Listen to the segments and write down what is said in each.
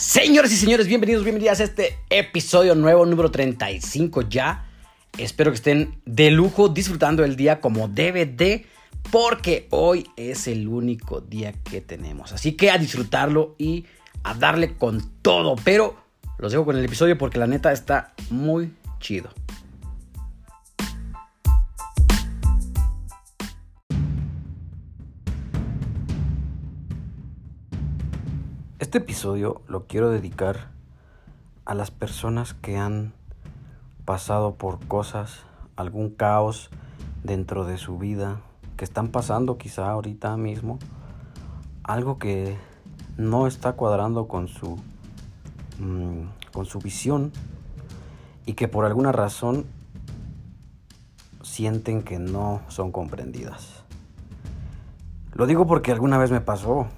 Señores y señores, bienvenidos, bienvenidas a este episodio nuevo, número 35 ya. Espero que estén de lujo disfrutando el día como debe de, porque hoy es el único día que tenemos. Así que a disfrutarlo y a darle con todo. Pero los dejo con el episodio porque la neta está muy chido. Este episodio lo quiero dedicar a las personas que han pasado por cosas, algún caos dentro de su vida, que están pasando quizá ahorita mismo, algo que no está cuadrando con su, mm, con su visión y que por alguna razón sienten que no son comprendidas. Lo digo porque alguna vez me pasó.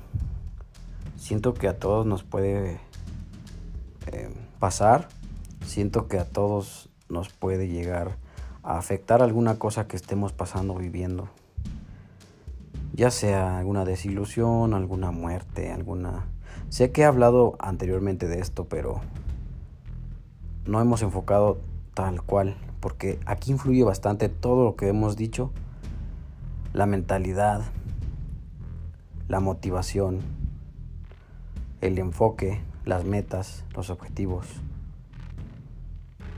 Siento que a todos nos puede eh, pasar. Siento que a todos nos puede llegar a afectar alguna cosa que estemos pasando, viviendo. Ya sea alguna desilusión, alguna muerte, alguna... Sé que he hablado anteriormente de esto, pero no hemos enfocado tal cual, porque aquí influye bastante todo lo que hemos dicho, la mentalidad, la motivación, el enfoque, las metas, los objetivos.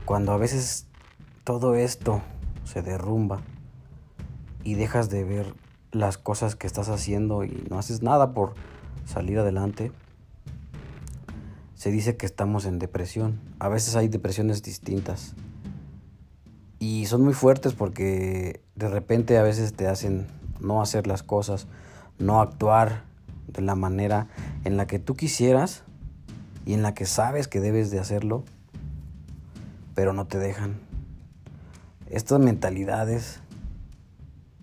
Cuando a veces todo esto se derrumba y dejas de ver las cosas que estás haciendo y no haces nada por salir adelante, se dice que estamos en depresión. A veces hay depresiones distintas. Y son muy fuertes porque de repente a veces te hacen no hacer las cosas, no actuar de la manera en la que tú quisieras y en la que sabes que debes de hacerlo, pero no te dejan. Estas mentalidades,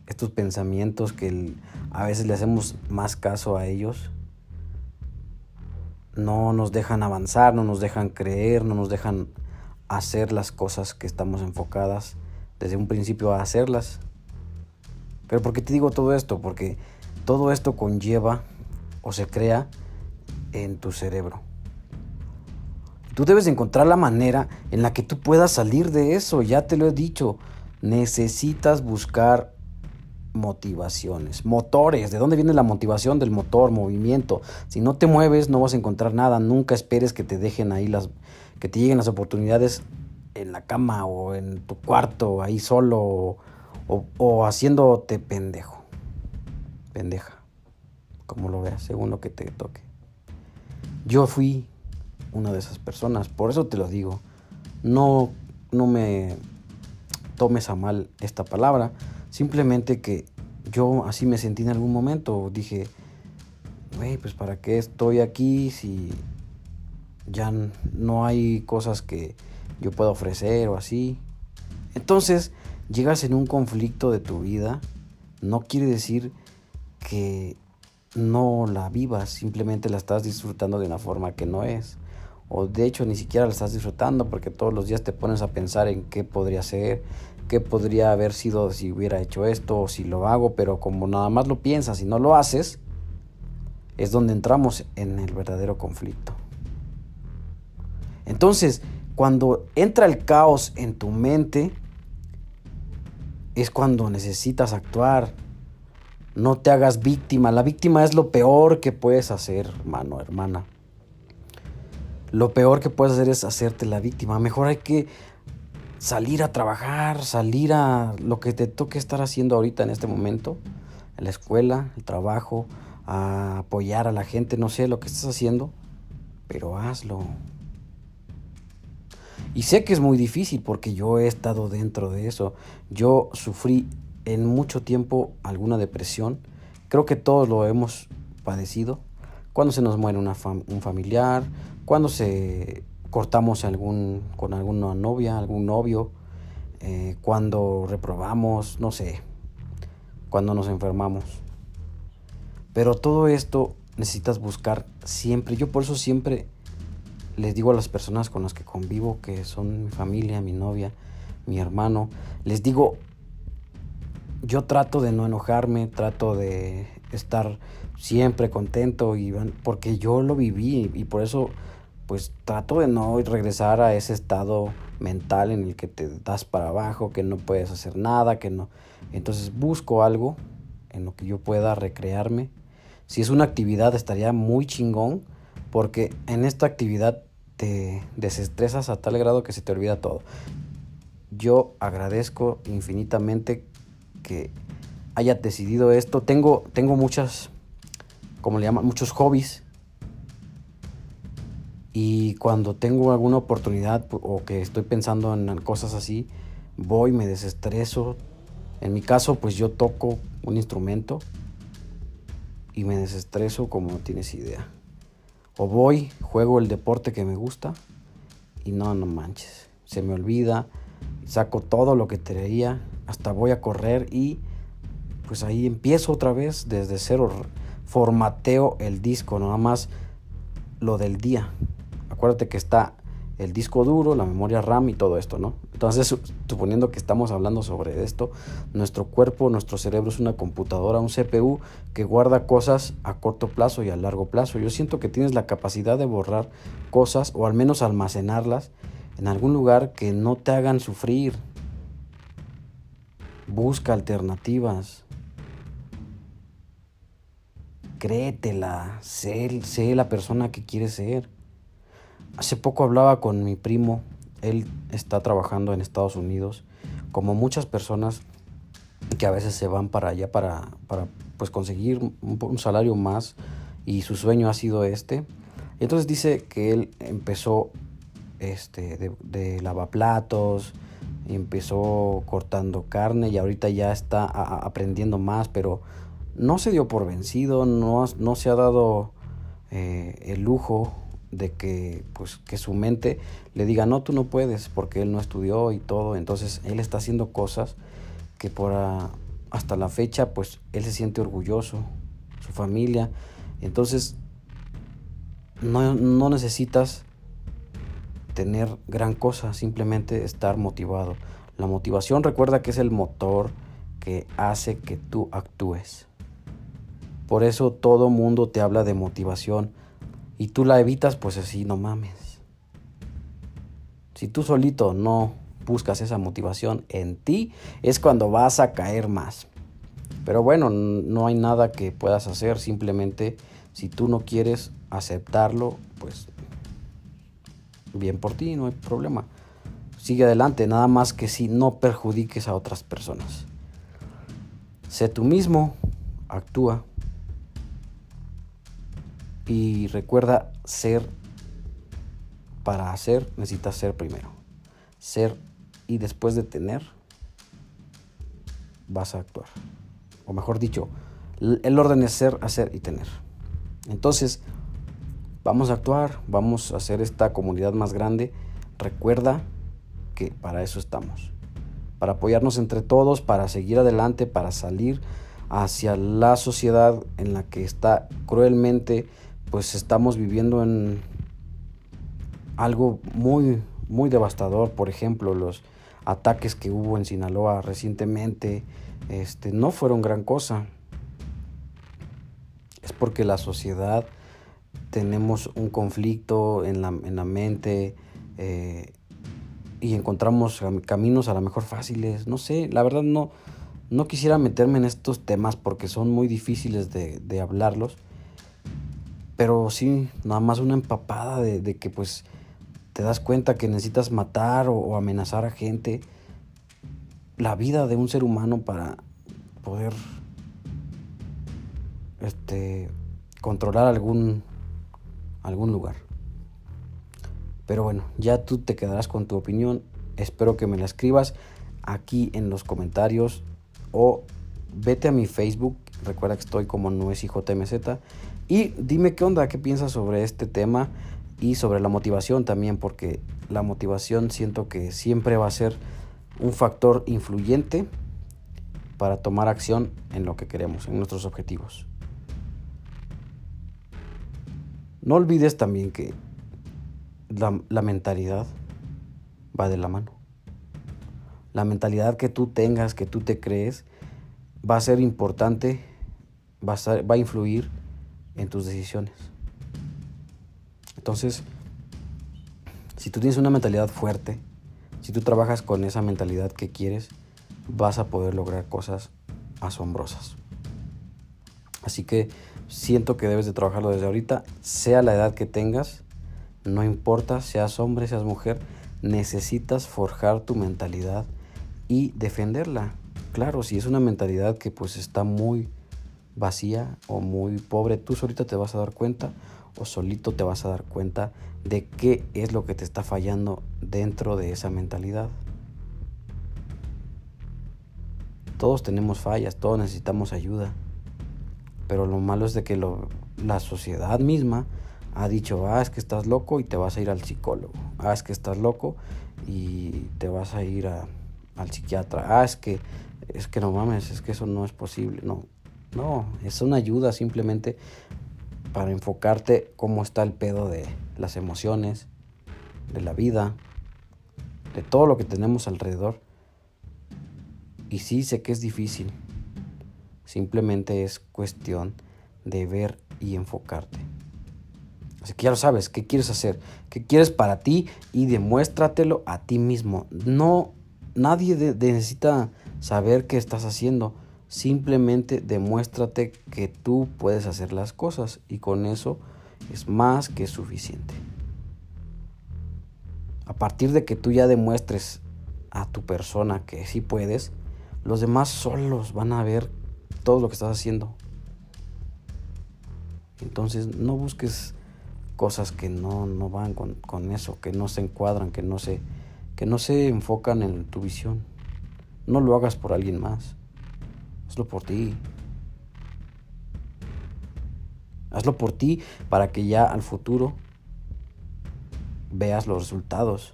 estos pensamientos que a veces le hacemos más caso a ellos, no nos dejan avanzar, no nos dejan creer, no nos dejan hacer las cosas que estamos enfocadas desde un principio a hacerlas. Pero ¿por qué te digo todo esto? Porque todo esto conlleva o se crea en tu cerebro. Tú debes encontrar la manera en la que tú puedas salir de eso, ya te lo he dicho. Necesitas buscar motivaciones, motores. ¿De dónde viene la motivación del motor, movimiento? Si no te mueves no vas a encontrar nada, nunca esperes que te dejen ahí las que te lleguen las oportunidades en la cama o en tu cuarto, ahí solo o, o haciéndote pendejo. Pendeja. Como lo veas, según lo que te toque. Yo fui una de esas personas, por eso te lo digo. No, no me tomes a mal esta palabra, simplemente que yo así me sentí en algún momento. Dije, güey, pues para qué estoy aquí si ya no hay cosas que yo pueda ofrecer o así. Entonces, llegas en un conflicto de tu vida, no quiere decir que no la vivas, simplemente la estás disfrutando de una forma que no es. O de hecho ni siquiera la estás disfrutando porque todos los días te pones a pensar en qué podría ser, qué podría haber sido si hubiera hecho esto o si lo hago, pero como nada más lo piensas y no lo haces, es donde entramos en el verdadero conflicto. Entonces, cuando entra el caos en tu mente, es cuando necesitas actuar, no te hagas víctima. La víctima es lo peor que puedes hacer, hermano, hermana. Lo peor que puedes hacer es hacerte la víctima. Mejor hay que salir a trabajar, salir a lo que te toque estar haciendo ahorita en este momento, en la escuela, el trabajo, a apoyar a la gente, no sé lo que estás haciendo, pero hazlo. Y sé que es muy difícil porque yo he estado dentro de eso. Yo sufrí en mucho tiempo alguna depresión. Creo que todos lo hemos padecido. Cuando se nos muere un familiar, cuando se cortamos algún, con alguna novia, algún novio, eh, cuando reprobamos, no sé, cuando nos enfermamos. Pero todo esto necesitas buscar siempre. Yo por eso siempre les digo a las personas con las que convivo, que son mi familia, mi novia, mi hermano, les digo, yo trato de no enojarme, trato de estar siempre contento y porque yo lo viví y por eso pues trato de no regresar a ese estado mental en el que te das para abajo, que no puedes hacer nada, que no. Entonces busco algo en lo que yo pueda recrearme. Si es una actividad estaría muy chingón porque en esta actividad te desestresas a tal grado que se te olvida todo. Yo agradezco infinitamente que haya decidido esto. Tengo, tengo muchas, como le llaman, muchos hobbies. Y cuando tengo alguna oportunidad o que estoy pensando en cosas así, voy, me desestreso. En mi caso, pues yo toco un instrumento y me desestreso como no tienes idea. O voy, juego el deporte que me gusta y no, no manches. Se me olvida, saco todo lo que traía, hasta voy a correr y pues ahí empiezo otra vez desde cero. Formateo el disco, nada más lo del día. Acuérdate que está el disco duro, la memoria RAM y todo esto, ¿no? Entonces, suponiendo que estamos hablando sobre esto, nuestro cuerpo, nuestro cerebro es una computadora, un CPU que guarda cosas a corto plazo y a largo plazo. Yo siento que tienes la capacidad de borrar cosas o al menos almacenarlas en algún lugar que no te hagan sufrir. Busca alternativas. Créetela, sé, sé la persona que quieres ser. Hace poco hablaba con mi primo, él está trabajando en Estados Unidos, como muchas personas que a veces se van para allá para, para pues conseguir un, salario más y su sueño ha sido este. Entonces dice que él empezó este, de, lavaplatos, empezó cortando carne y ahorita ya está aprendiendo más, pero no se dio por vencido, no, no se ha dado eh, el lujo de que pues que su mente le diga no tú no puedes porque él no estudió y todo entonces él está haciendo cosas que por hasta la fecha pues él se siente orgulloso su familia. Entonces no, no necesitas tener gran cosa simplemente estar motivado la motivación recuerda que es el motor que hace que tú actúes por eso todo mundo te habla de motivación y tú la evitas, pues así no mames. Si tú solito no buscas esa motivación en ti, es cuando vas a caer más. Pero bueno, no hay nada que puedas hacer, simplemente si tú no quieres aceptarlo, pues bien por ti, no hay problema. Sigue adelante, nada más que si no perjudiques a otras personas. Sé tú mismo, actúa, y recuerda ser, para hacer necesitas ser primero. Ser y después de tener, vas a actuar. O mejor dicho, el orden es ser, hacer y tener. Entonces, vamos a actuar, vamos a hacer esta comunidad más grande. Recuerda que para eso estamos. Para apoyarnos entre todos, para seguir adelante, para salir hacia la sociedad en la que está cruelmente pues estamos viviendo en algo muy, muy devastador. Por ejemplo, los ataques que hubo en Sinaloa recientemente este, no fueron gran cosa. Es porque la sociedad tenemos un conflicto en la, en la mente eh, y encontramos caminos a lo mejor fáciles. No sé, la verdad no, no quisiera meterme en estos temas porque son muy difíciles de, de hablarlos pero sí, nada más una empapada de, que pues te das cuenta que necesitas matar o, amenazar a gente. La vida de un ser humano para poder este, controlar algún, algún lugar. Pero bueno, ya tú te quedarás con tu opinión. Espero que me la escribas aquí en los comentarios o vete a mi Facebook. Recuerda que estoy como no y dime qué onda, qué piensas sobre este tema y sobre la motivación también, porque la motivación siento que siempre va a ser un factor influyente para tomar acción en lo que queremos, en nuestros objetivos. No olvides también que la, la mentalidad va de la mano. La mentalidad que tú tengas, que tú te crees, va a ser importante, va a, va a influir en tus decisiones. Entonces, Si tú tienes una mentalidad fuerte, si tú trabajas con esa mentalidad que quieres, vas a poder lograr cosas asombrosas. Así que siento que debes de trabajarlo desde ahorita, sea la edad que tengas, no importa, seas hombre, seas mujer, necesitas forjar tu mentalidad y defenderla. Claro, si es una mentalidad que pues está muy vacía o muy pobre, tú solito te vas a dar cuenta o solito te vas a dar cuenta de qué es lo que te está fallando dentro de esa mentalidad. Todos tenemos fallas, todos necesitamos ayuda. Pero lo malo es de que la sociedad misma ha dicho, ah, es que estás loco y te vas a ir al psicólogo. Ah, es que estás loco y te vas a ir al psiquiatra. Ah, es que, es que no mames, es que eso no es posible. No, no, es una ayuda simplemente para enfocarte cómo está el pedo de las emociones, de la vida, de todo lo que tenemos alrededor. Y sí sé que es difícil. Simplemente es cuestión de ver y enfocarte. Así que ya lo sabes, ¿qué quieres hacer? ¿Qué quieres para ti? Y demuéstratelo a ti mismo. No, nadie necesita saber qué estás haciendo. Simplemente demuéstrate que tú puedes hacer las cosas y con eso es más que suficiente. A partir de que tú ya demuestres a tu persona que sí puedes, los demás solos van a ver todo lo que estás haciendo. Entonces no busques cosas que no, van con, con, eso, que no se encuadran, que no se, que no se enfocan en tu visión. No lo hagas por alguien más. Hazlo por ti. Hazlo por ti para que ya al futuro veas los resultados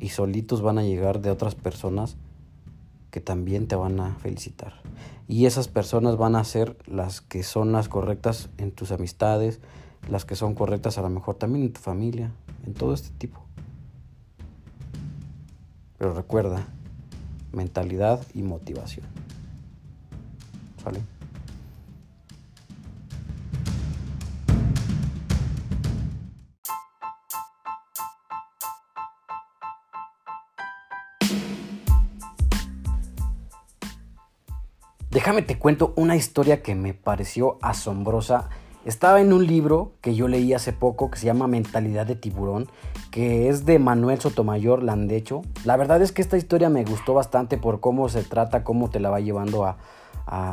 y solitos van a llegar de otras personas que también te van a felicitar. Y esas personas van a ser las que son las correctas en tus amistades, las que son correctas a lo mejor también en tu familia, en todo este tipo. Pero recuerda, mentalidad y motivación. ¿Sale? Déjame te cuento una historia que me pareció asombrosa estaba en un libro que yo leí hace poco que se llama Mentalidad de Tiburón, que es de Manuel Sotomayor Landecho. La verdad es que esta historia me gustó bastante por cómo se trata, cómo te la va llevando a,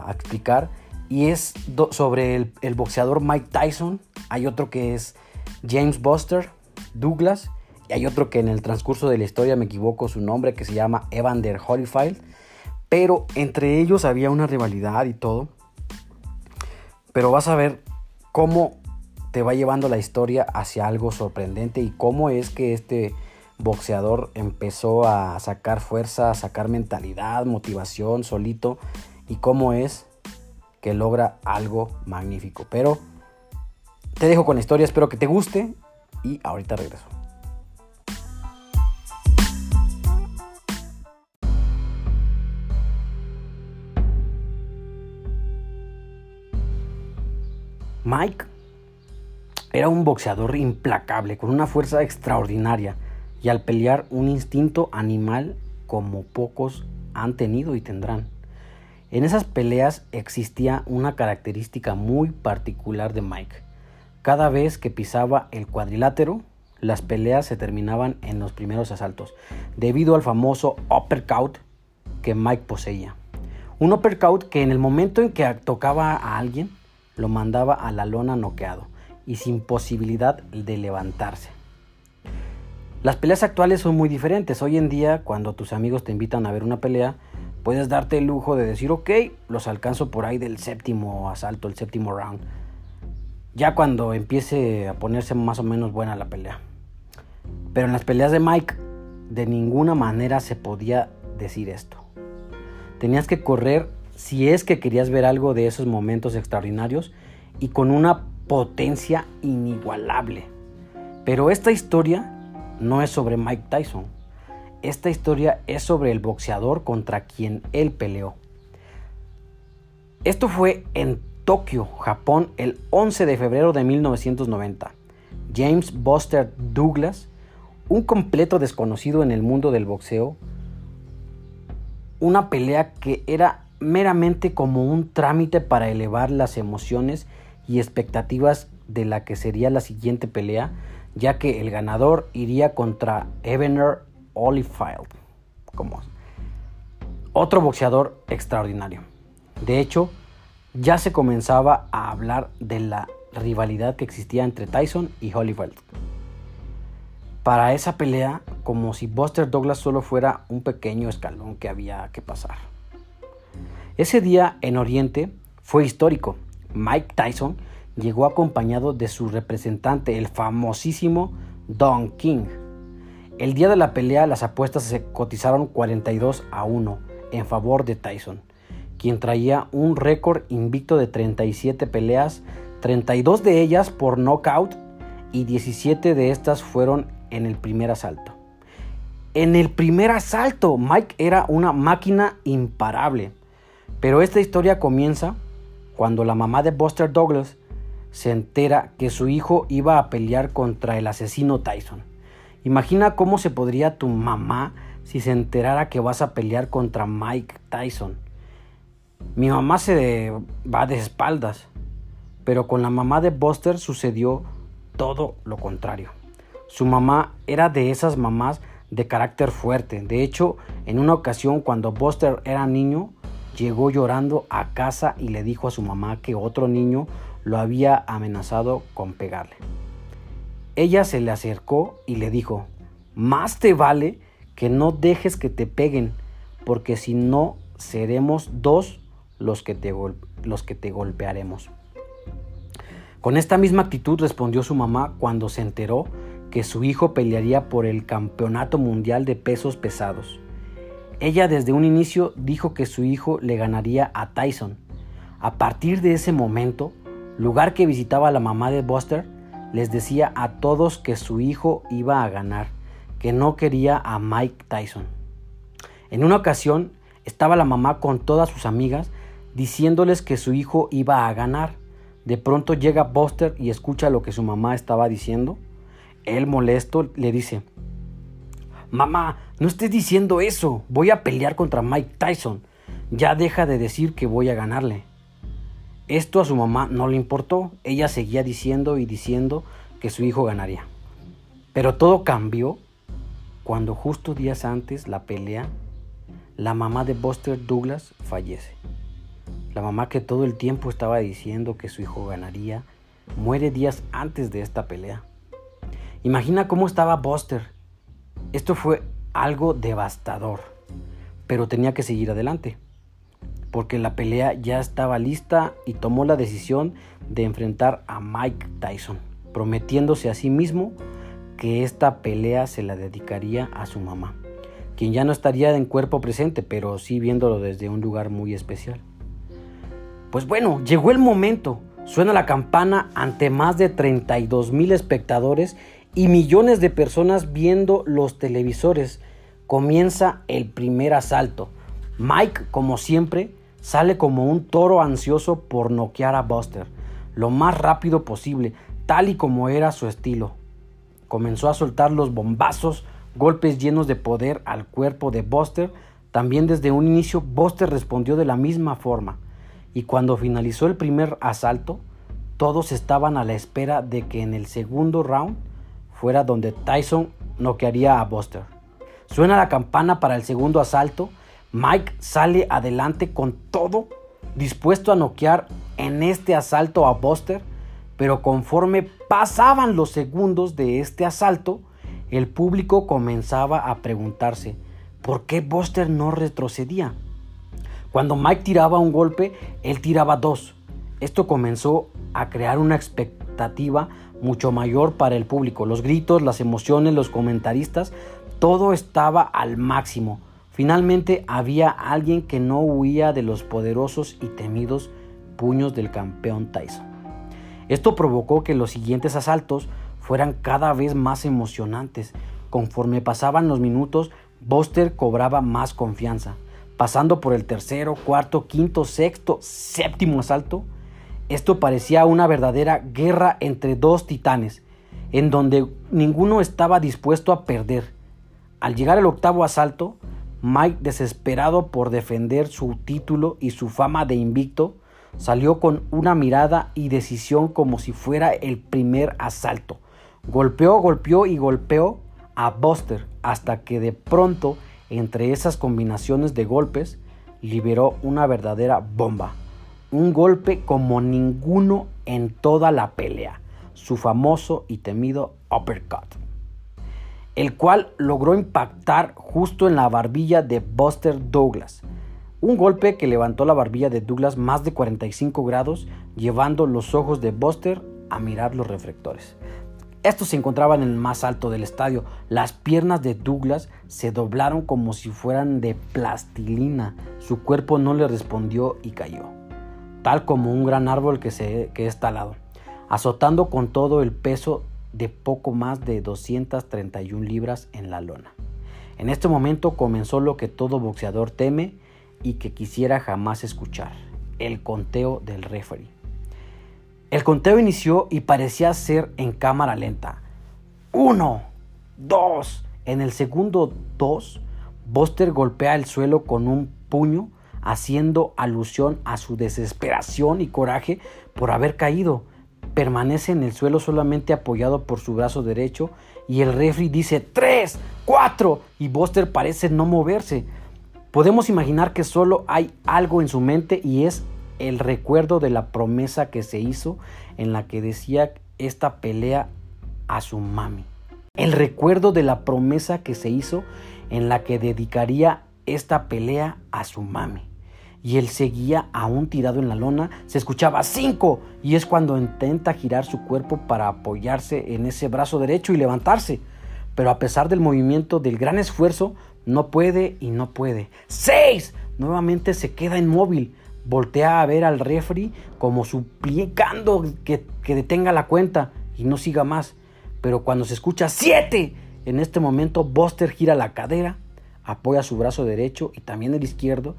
explicar. Y es sobre el, el, boxeador Mike Tyson. Hay otro que es James Buster Douglas. Y hay otro que en el transcurso de la historia me equivoco su nombre, que se llama Evander Holyfield. Pero entre ellos había una rivalidad y todo. Pero vas a ver cómo te va llevando la historia hacia algo sorprendente y cómo es que este boxeador empezó a sacar fuerza, a sacar mentalidad, motivación solito y cómo es que logra algo magnífico. Pero te dejo con la historia, espero que te guste y ahorita regreso. Mike era un boxeador implacable, con una fuerza extraordinaria y al pelear un instinto animal como pocos han tenido y tendrán. En esas peleas existía una característica muy particular de Mike. Cada vez que pisaba el cuadrilátero, las peleas se terminaban en los primeros asaltos, debido al famoso uppercut que Mike poseía. Un uppercut que en el momento en que tocaba a alguien, lo mandaba a la lona noqueado y sin posibilidad de levantarse. Las peleas actuales son muy diferentes. Hoy en día, cuando tus amigos te invitan a ver una pelea, puedes darte el lujo de decir, ok, los alcanzo por ahí del séptimo asalto, el séptimo round. Ya cuando empiece a ponerse más o menos buena la pelea. Pero en las peleas de Mike, de ninguna manera se podía decir esto. Tenías que correr si es que querías ver algo de esos momentos extraordinarios y con una potencia inigualable. Pero esta historia no es sobre Mike Tyson. Esta historia es sobre el boxeador contra quien él peleó. Esto fue en Tokio, Japón, el 11 de febrero de 1990. James Buster Douglas, un completo desconocido en el mundo del boxeo, una pelea que era meramente como un trámite para elevar las emociones y expectativas de la que sería la siguiente pelea, ya que el ganador iría contra Ebener Holyfield, como otro boxeador extraordinario. De hecho, ya se comenzaba a hablar de la rivalidad que existía entre Tyson y Holyfield. Para esa pelea, como si Buster Douglas solo fuera un pequeño escalón que había que pasar. Ese día en Oriente fue histórico. Mike Tyson llegó acompañado de su representante, el famosísimo Don King. El día de la pelea las apuestas se cotizaron 42 a 1 en favor de Tyson, quien traía un récord invicto de 37 peleas, 32 de ellas por knockout y 17 de estas fueron en el primer asalto. En el primer asalto, Mike era una máquina imparable. Pero esta historia comienza cuando la mamá de Buster Douglas se entera que su hijo iba a pelear contra el asesino Tyson. Imagina cómo se podría tu mamá si se enterara que vas a pelear contra Mike Tyson. Mi mamá se va de espaldas, pero con la mamá de Buster sucedió todo lo contrario. Su mamá era de esas mamás de carácter fuerte. De hecho, en una ocasión cuando Buster era niño, llegó llorando a casa y le dijo a su mamá que otro niño lo había amenazado con pegarle. Ella se le acercó y le dijo, más te vale que no dejes que te peguen, porque si no seremos dos los que te, los que te golpearemos. Con esta misma actitud respondió su mamá cuando se enteró que su hijo pelearía por el Campeonato Mundial de Pesos Pesados. Ella desde un inicio dijo que su hijo le ganaría a Tyson. A partir de ese momento, lugar que visitaba la mamá de Buster, les decía a todos que su hijo iba a ganar, que no quería a Mike Tyson. En una ocasión, estaba la mamá con todas sus amigas diciéndoles que su hijo iba a ganar. De pronto llega Buster y escucha lo que su mamá estaba diciendo. Él molesto le dice, Mamá, no estés diciendo eso. Voy a pelear contra Mike Tyson. Ya deja de decir que voy a ganarle. Esto a su mamá no le importó. Ella seguía diciendo y diciendo que su hijo ganaría. Pero todo cambió cuando justo días antes la pelea, la mamá de Buster Douglas fallece. La mamá que todo el tiempo estaba diciendo que su hijo ganaría, muere días antes de esta pelea. Imagina cómo estaba Buster esto fue algo devastador, pero tenía que seguir adelante, porque la pelea ya estaba lista y tomó la decisión de enfrentar a Mike Tyson, prometiéndose a sí mismo que esta pelea se la dedicaría a su mamá, quien ya no estaría en cuerpo presente, pero sí viéndolo desde un lugar muy especial. Pues bueno, llegó el momento. Suena la campana ante más de 32 mil espectadores y millones de personas viendo los televisores. Comienza el primer asalto. Mike, como siempre, sale como un toro ansioso por noquear a Buster lo más rápido posible, tal y como era su estilo. Comenzó a soltar los bombazos, golpes llenos de poder al cuerpo de Buster. También desde un inicio Buster respondió de la misma forma. Y cuando finalizó el primer asalto, todos estaban a la espera de que en el segundo round fuera donde Tyson noquearía a Buster. Suena la campana para el segundo asalto. Mike sale adelante con todo, dispuesto a noquear en este asalto a Buster, pero conforme pasaban los segundos de este asalto, el público comenzaba a preguntarse, ¿por qué Buster no retrocedía? Cuando Mike tiraba un golpe, él tiraba dos. Esto comenzó a crear una expectativa mucho mayor para el público. Los gritos, las emociones, los comentaristas, todo estaba al máximo. Finalmente había alguien que no huía de los poderosos y temidos puños del campeón Tyson. Esto provocó que los siguientes asaltos fueran cada vez más emocionantes. Conforme pasaban los minutos, Buster cobraba más confianza. Pasando por el tercero, cuarto, quinto, sexto, séptimo asalto, esto parecía una verdadera guerra entre dos titanes. en donde ninguno estaba dispuesto a perder. Al llegar el octavo asalto, Mike, desesperado por defender su título y su fama de invicto, salió con una mirada y decisión como si fuera el primer asalto. Golpeó, golpeó y golpeó a Buster hasta que de pronto, entre esas combinaciones de golpes, liberó una verdadera bomba. Un golpe como ninguno en toda la pelea, su famoso y temido uppercut, el cual logró impactar justo en la barbilla de Buster Douglas. Un golpe que levantó la barbilla de Douglas más de 45 grados, llevando los ojos de Buster a mirar los reflectores. Estos se encontraban en el más alto del estadio. Las piernas de Douglas se doblaron como si fueran de plastilina. Su cuerpo no le respondió y cayó, tal como un gran árbol que, se, que es azotando con todo el peso de poco más de 231 libras en la lona. En este momento comenzó lo que todo boxeador teme y que quisiera jamás escuchar, el conteo del referee. El conteo inició y parecía ser en cámara lenta. Uno, dos. En el segundo dos, Buster golpea el suelo con un puño, haciendo alusión a su desesperación y coraje por haber caído. Permanece en el suelo solamente apoyado por su brazo derecho y el referee dice tres, cuatro y Buster parece no moverse. Podemos imaginar que solo hay algo en su mente y es el recuerdo de la promesa que se hizo en la que decía esta pelea a su mami. El recuerdo de la promesa que se hizo en la que dedicaría esta pelea a su mami. Y él seguía aún tirado en la lona, se escuchaba cinco y es cuando intenta girar su cuerpo para apoyarse en ese brazo derecho y levantarse. Pero a pesar del movimiento, del gran esfuerzo, no puede y no puede. ¡Seis! Nuevamente se queda inmóvil voltea a ver al refri como suplicando que, que, detenga la cuenta y no siga más. Pero cuando se escucha ¡siete! En este momento Buster gira la cadera, apoya su brazo derecho y también el izquierdo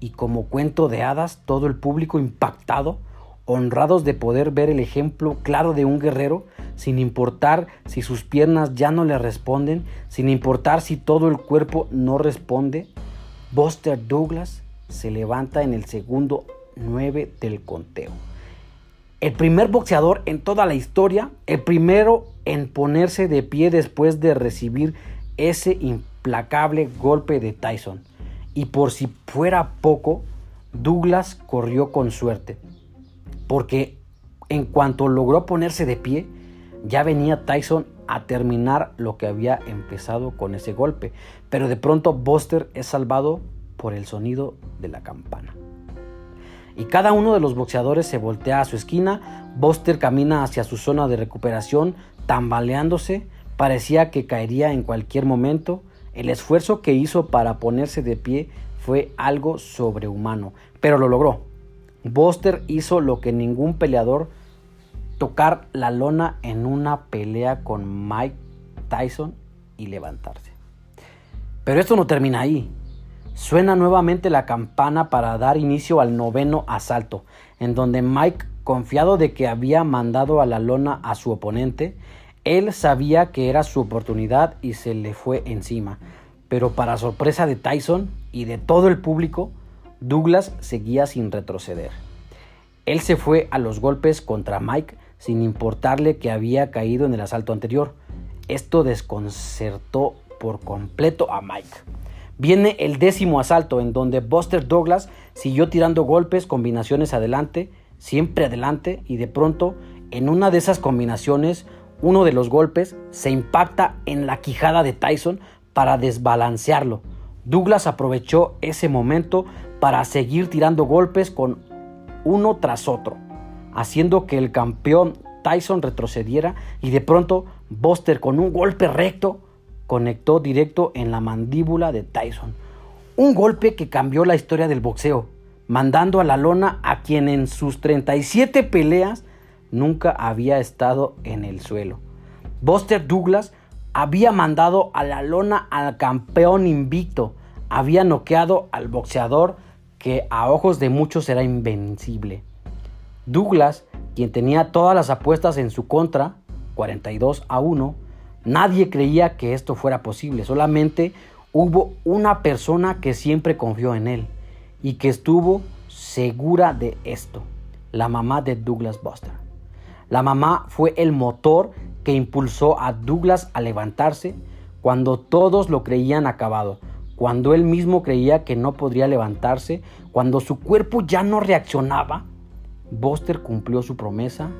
y como cuento de hadas todo el público impactado, honrados de poder ver el ejemplo claro de un guerrero, sin importar si sus piernas ya no le responden, sin importar si todo el cuerpo no responde, Buster Douglas se levanta en el segundo 9 del conteo. El primer boxeador en toda la historia, el primero en ponerse de pie después de recibir ese implacable golpe de Tyson. Y por si fuera poco, Douglas corrió con suerte, porque en cuanto logró ponerse de pie, ya venía Tyson a terminar lo que había empezado con ese golpe. Pero de pronto Buster es salvado por el sonido de la campana. Y cada uno de los boxeadores se voltea a su esquina, Buster camina hacia su zona de recuperación, tambaleándose, parecía que caería en cualquier momento. El esfuerzo que hizo para ponerse de pie fue algo sobrehumano, pero lo logró. Buster hizo lo que ningún peleador tocar la lona en una pelea con Mike Tyson y levantarse. Pero esto no termina ahí. Suena nuevamente la campana para dar inicio al noveno asalto, en donde Mike, confiado de que había mandado a la lona a su oponente, él sabía que era su oportunidad y se le fue encima. Pero para sorpresa de Tyson y de todo el público, Douglas seguía sin retroceder. Él se fue a los golpes contra Mike sin importarle que había caído en el asalto anterior. Esto desconcertó por completo a Mike. Viene el décimo asalto en donde Buster Douglas siguió tirando golpes, combinaciones adelante, siempre adelante y de pronto en una de esas combinaciones uno de los golpes se impacta en la quijada de Tyson para desbalancearlo. Douglas aprovechó ese momento para seguir tirando golpes con uno tras otro, haciendo que el campeón Tyson retrocediera y de pronto Buster con un golpe recto conectó directo en la mandíbula de Tyson. Un golpe que cambió la historia del boxeo, mandando a la lona a quien en sus 37 peleas nunca había estado en el suelo. Buster Douglas había mandado a la lona al campeón invicto, había noqueado al boxeador que a ojos de muchos era invencible. Douglas, quien tenía todas las apuestas en su contra, 42 a 1, nadie creía que esto fuera posible. Solamente hubo una persona que siempre confió en él y que estuvo segura de esto, la mamá de Douglas Buster. La mamá fue el motor que impulsó a Douglas a levantarse cuando todos lo creían acabado, cuando él mismo creía que no podría levantarse, cuando su cuerpo ya no reaccionaba. Buster cumplió su promesa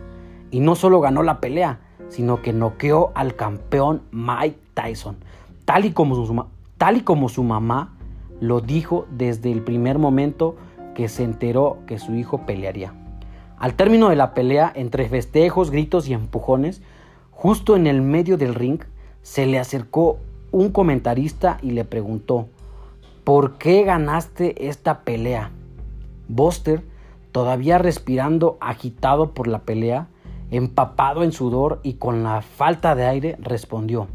y no solo ganó la pelea, sino que noqueó al campeón Mike Tyson, tal y como su, tal y como su mamá lo dijo desde el primer momento que se enteró que su hijo pelearía. Al término de la pelea, entre festejos, gritos y empujones, justo en el medio del ring, se le acercó un comentarista y le preguntó, ¿por qué ganaste esta pelea? Buster, todavía respirando agitado por la pelea, empapado en sudor y con la falta de aire, respondió,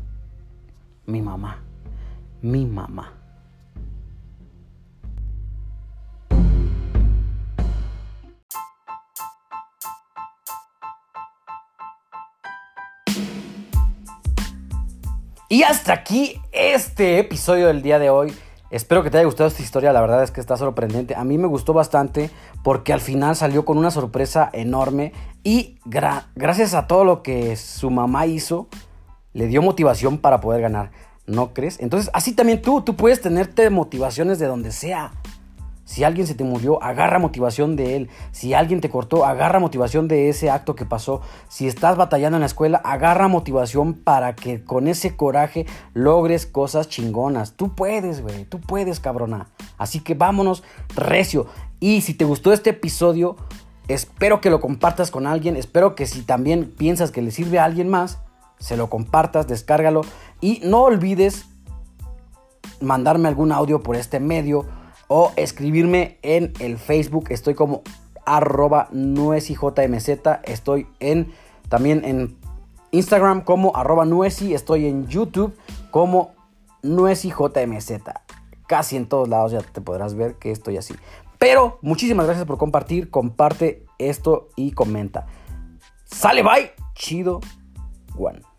mi mamá, mi mamá. Y hasta aquí este episodio del día de hoy. Espero que te haya gustado esta historia, la verdad es que está sorprendente. A mí me gustó bastante porque al final salió con una sorpresa enorme y gracias a todo lo que su mamá hizo, le dio motivación para poder ganar. ¿No crees? Entonces, así también tú, tú puedes tenerte motivaciones de donde sea. Si alguien se te murió, agarra motivación de él. Si alguien te cortó, agarra motivación de ese acto que pasó. Si estás batallando en la escuela, agarra motivación para que con ese coraje logres cosas chingonas. Tú puedes, güey. Tú puedes, cabrona. Así que vámonos recio. Y si te gustó este episodio, espero que lo compartas con alguien. Espero que si también piensas que le sirve a alguien más, se lo compartas, descárgalo. Y no olvides mandarme algún audio por este medio o escribirme en el Facebook. Estoy como arroba nuecijmz. Estoy en también en Instagram como arroba nueci. Estoy en YouTube como nuecijmz. Casi en todos lados ya te podrás ver que estoy así. Pero muchísimas gracias por compartir. Comparte esto y comenta. Sale, bye. Chido. One.